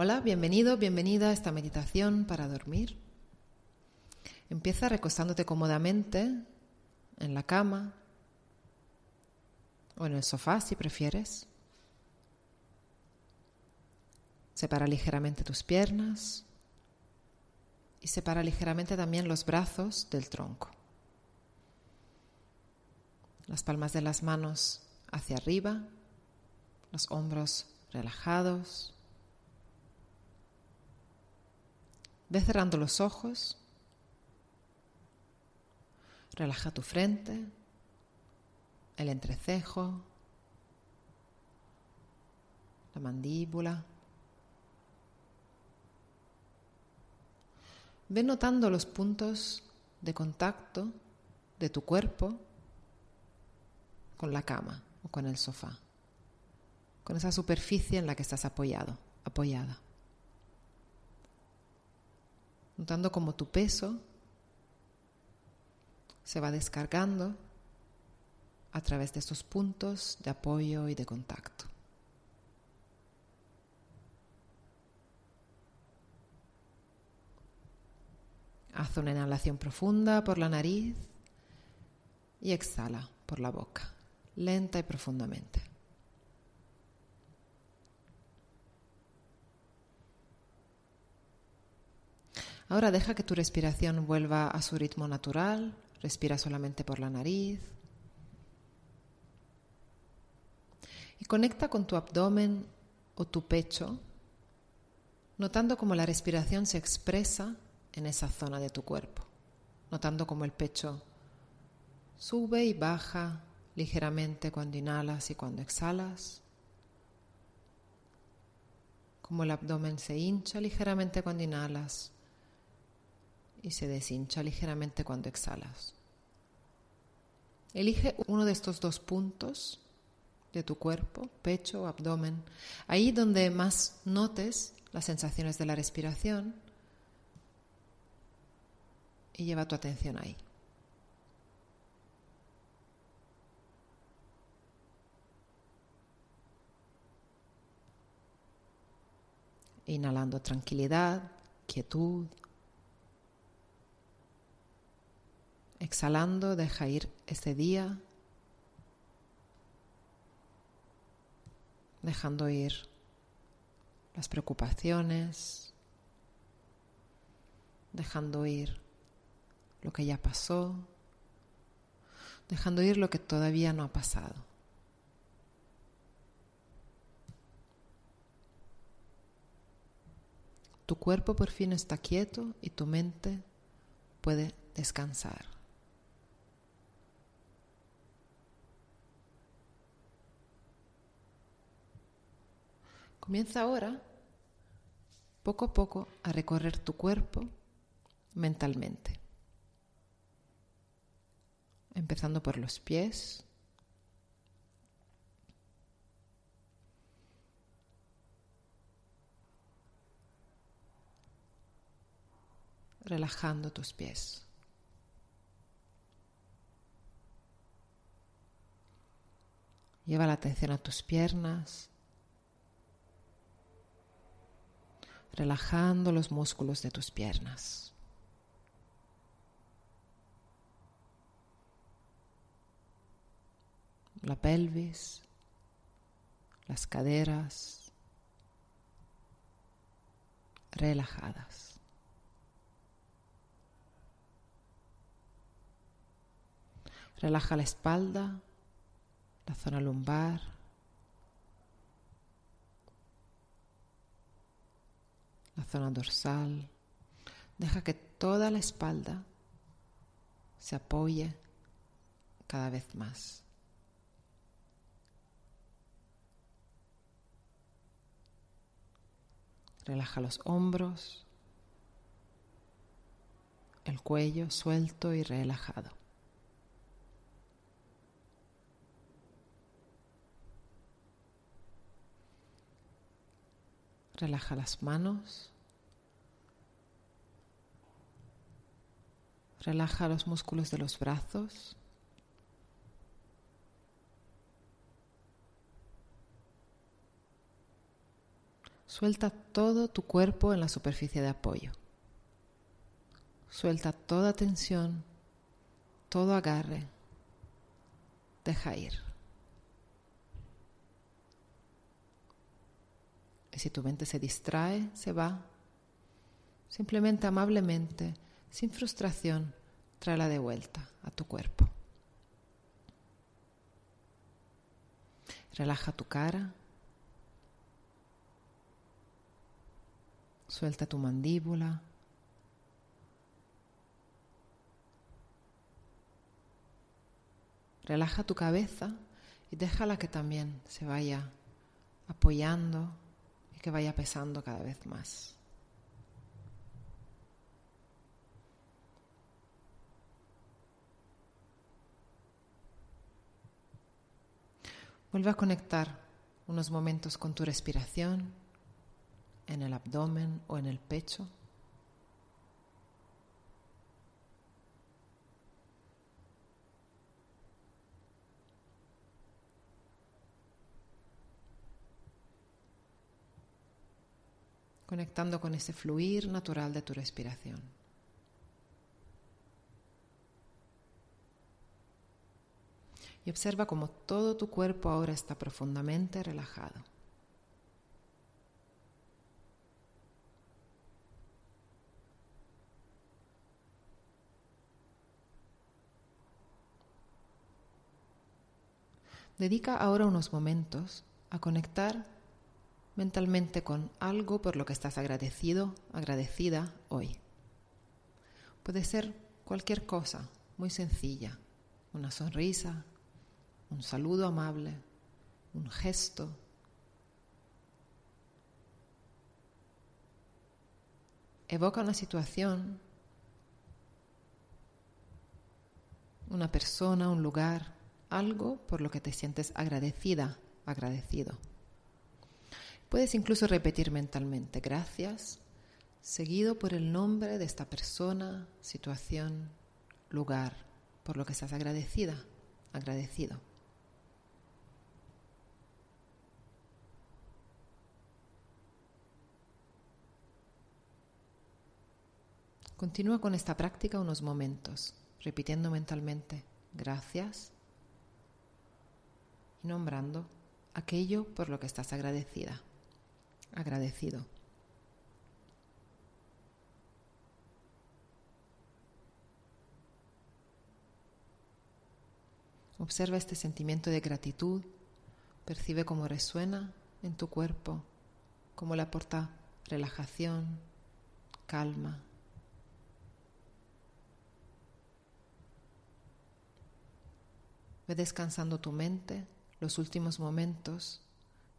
Hola, bienvenido, bienvenida a esta meditación para dormir. Empieza recostándote cómodamente en la cama o en el sofá si prefieres. Separa ligeramente tus piernas y separa ligeramente también los brazos del tronco. Las palmas de las manos hacia arriba, los hombros relajados. Ve cerrando los ojos. Relaja tu frente, el entrecejo, la mandíbula. Ve notando los puntos de contacto de tu cuerpo con la cama o con el sofá, con esa superficie en la que estás apoyado, apoyada. Notando cómo tu peso se va descargando a través de estos puntos de apoyo y de contacto. Haz una inhalación profunda por la nariz y exhala por la boca, lenta y profundamente. Ahora deja que tu respiración vuelva a su ritmo natural, respira solamente por la nariz. Y conecta con tu abdomen o tu pecho, notando cómo la respiración se expresa en esa zona de tu cuerpo, notando cómo el pecho sube y baja ligeramente cuando inhalas y cuando exhalas, cómo el abdomen se hincha ligeramente cuando inhalas y se deshincha ligeramente cuando exhalas. Elige uno de estos dos puntos de tu cuerpo, pecho o abdomen, ahí donde más notes las sensaciones de la respiración y lleva tu atención ahí. Inhalando tranquilidad, quietud. Exhalando, deja ir ese día, dejando ir las preocupaciones, dejando ir lo que ya pasó, dejando ir lo que todavía no ha pasado. Tu cuerpo por fin está quieto y tu mente puede descansar. Comienza ahora, poco a poco, a recorrer tu cuerpo mentalmente. Empezando por los pies. Relajando tus pies. Lleva la atención a tus piernas, relajando los músculos de tus piernas. La pelvis, las caderas relajadas. Relaja la espalda, la zona lumbar, la zona dorsal. Deja que toda la espalda se apoye cada vez más. Relaja los hombros, el cuello suelto y relajado. Relaja las manos. Relaja los músculos de los brazos. Suelta todo tu cuerpo en la superficie de apoyo. Suelta toda tensión, todo agarre. Deja ir. Si tu mente se distrae, se va, simplemente amablemente, sin frustración, tráela de vuelta a tu cuerpo. Relaja tu cara. Suelta tu mandíbula. Relaja tu cabeza y déjala que también se vaya apoyando que vaya pesando cada vez más. Vuelve a conectar unos momentos con tu respiración en el abdomen o en el pecho. Conectando con ese fluir natural de tu respiración. Y observa cómo todo tu cuerpo ahora está profundamente relajado. Dedica ahora unos momentos a conectar mentalmente con algo por lo que estás agradecido, agradecida hoy. Puede ser cualquier cosa, muy sencilla, una sonrisa, un saludo amable, un gesto. Evoca una situación, una persona, un lugar, algo por lo que te sientes agradecida, agradecido. Puedes incluso repetir mentalmente gracias, seguido por el nombre de esta persona, situación, lugar, por lo que estás agradecida, agradecido. Continúa con esta práctica unos momentos, repitiendo mentalmente gracias y nombrando aquello por lo que estás agradecida agradecido. Observa este sentimiento de gratitud, percibe cómo resuena en tu cuerpo, cómo le aporta relajación, calma. Ve descansando tu mente los últimos momentos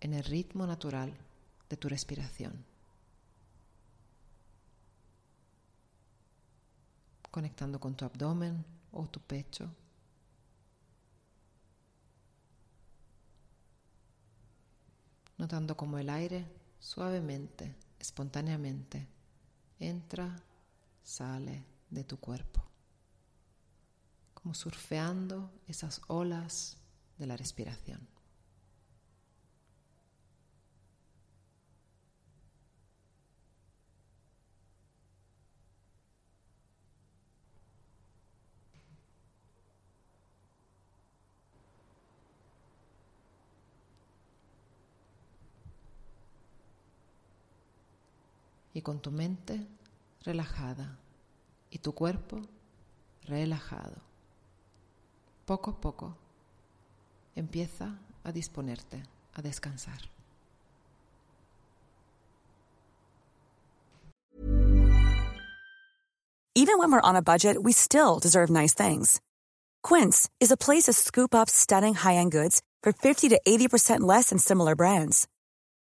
en el ritmo natural de tu respiración. Conectando con tu abdomen o tu pecho. Notando cómo el aire suavemente, espontáneamente, entra, sale de tu cuerpo. Como surfeando esas olas de la respiración. Y con tu mente relajada y tu cuerpo relajado. Poco a poco empieza a disponerte a descansar. Even when we're on a budget, we still deserve nice things. Quince is a place to scoop up stunning high-end goods for 50 to 80% less than similar brands.